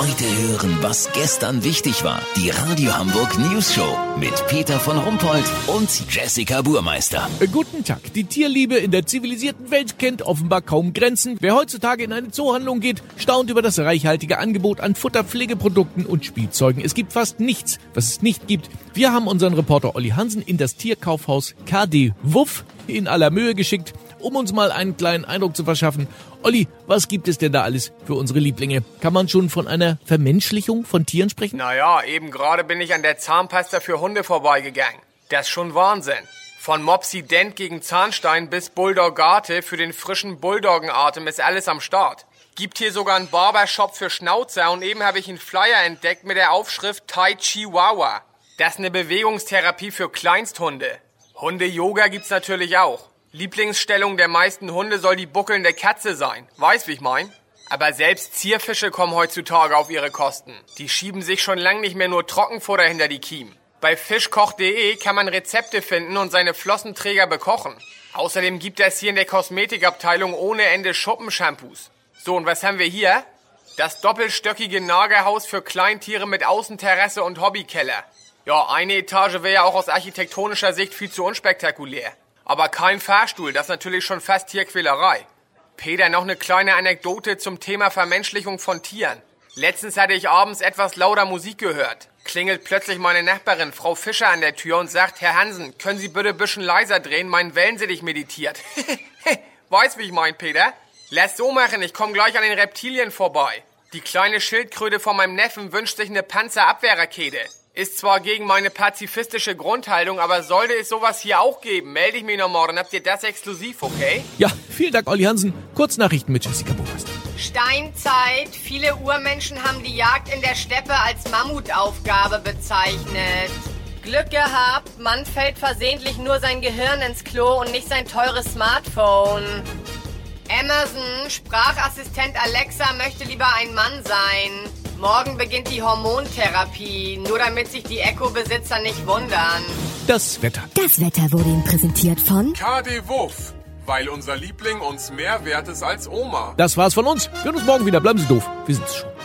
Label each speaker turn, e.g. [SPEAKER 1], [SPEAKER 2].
[SPEAKER 1] Heute hören, was gestern wichtig war. Die Radio Hamburg News Show mit Peter von Rumpold und Jessica Burmeister.
[SPEAKER 2] Äh, Guten Tag. Die Tierliebe in der zivilisierten Welt kennt offenbar kaum Grenzen. Wer heutzutage in eine Zoohandlung geht, staunt über das reichhaltige Angebot an Futter, Pflegeprodukten und Spielzeugen. Es gibt fast nichts, was es nicht gibt. Wir haben unseren Reporter Olli Hansen in das Tierkaufhaus KD Wuff in aller Mühe geschickt, um uns mal einen kleinen Eindruck zu verschaffen. Olli, was gibt es denn da alles für unsere Lieblinge? Kann man schon von einer Vermenschlichung von Tieren sprechen?
[SPEAKER 3] Naja, eben gerade bin ich an der Zahnpasta für Hunde vorbeigegangen. Das ist schon Wahnsinn. Von Mopsy Dent gegen Zahnstein bis Bulldog Garte für den frischen Bulldoggenatem ist alles am Start. Gibt hier sogar einen Barbershop für Schnauzer und eben habe ich einen Flyer entdeckt mit der Aufschrift Tai Chihuahua. Das ist eine Bewegungstherapie für Kleinsthunde. Hunde-Yoga gibt's natürlich auch. Lieblingsstellung der meisten Hunde soll die buckelnde Katze sein. Weiß, wie ich mein? Aber selbst Zierfische kommen heutzutage auf ihre Kosten. Die schieben sich schon lang nicht mehr nur Trockenfutter hinter die Kiemen. Bei fischkoch.de kann man Rezepte finden und seine Flossenträger bekochen. Außerdem gibt es hier in der Kosmetikabteilung ohne Ende Schuppenshampoos. So, und was haben wir hier? Das doppelstöckige Nagerhaus für Kleintiere mit Außenterrasse und Hobbykeller. Ja, eine Etage wäre ja auch aus architektonischer Sicht viel zu unspektakulär. Aber kein Fahrstuhl, das ist natürlich schon fast Tierquälerei. Peter, noch eine kleine Anekdote zum Thema Vermenschlichung von Tieren. Letztens hatte ich abends etwas lauter Musik gehört. Klingelt plötzlich meine Nachbarin, Frau Fischer, an der Tür und sagt, Herr Hansen, können Sie bitte ein bisschen leiser drehen? Mein Wellensittich meditiert. Weiß, wie ich mein, Peter? Lass so machen, ich komm gleich an den Reptilien vorbei. Die kleine Schildkröte von meinem Neffen wünscht sich eine Panzerabwehrrakete. Ist zwar gegen meine pazifistische Grundhaltung, aber sollte es sowas hier auch geben, melde ich mich noch morgen. Habt ihr das exklusiv, okay?
[SPEAKER 2] Ja, vielen Dank, Olli Hansen. Kurznachrichten mit Jessica Burmeister.
[SPEAKER 4] Steinzeit. Viele Urmenschen haben die Jagd in der Steppe als Mammutaufgabe bezeichnet. Glück gehabt, Mann fällt versehentlich nur sein Gehirn ins Klo und nicht sein teures Smartphone. Amazon, Sprachassistent Alexa möchte lieber ein Mann sein. Morgen beginnt die Hormontherapie, nur damit sich die Echo-Besitzer nicht wundern.
[SPEAKER 2] Das Wetter.
[SPEAKER 5] Das Wetter wurde Ihnen präsentiert von
[SPEAKER 6] KD Wuff, weil unser Liebling uns mehr wert ist als Oma.
[SPEAKER 2] Das war's von uns. Wir hören uns morgen wieder. Bleiben Sie doof. Wir sind's schon.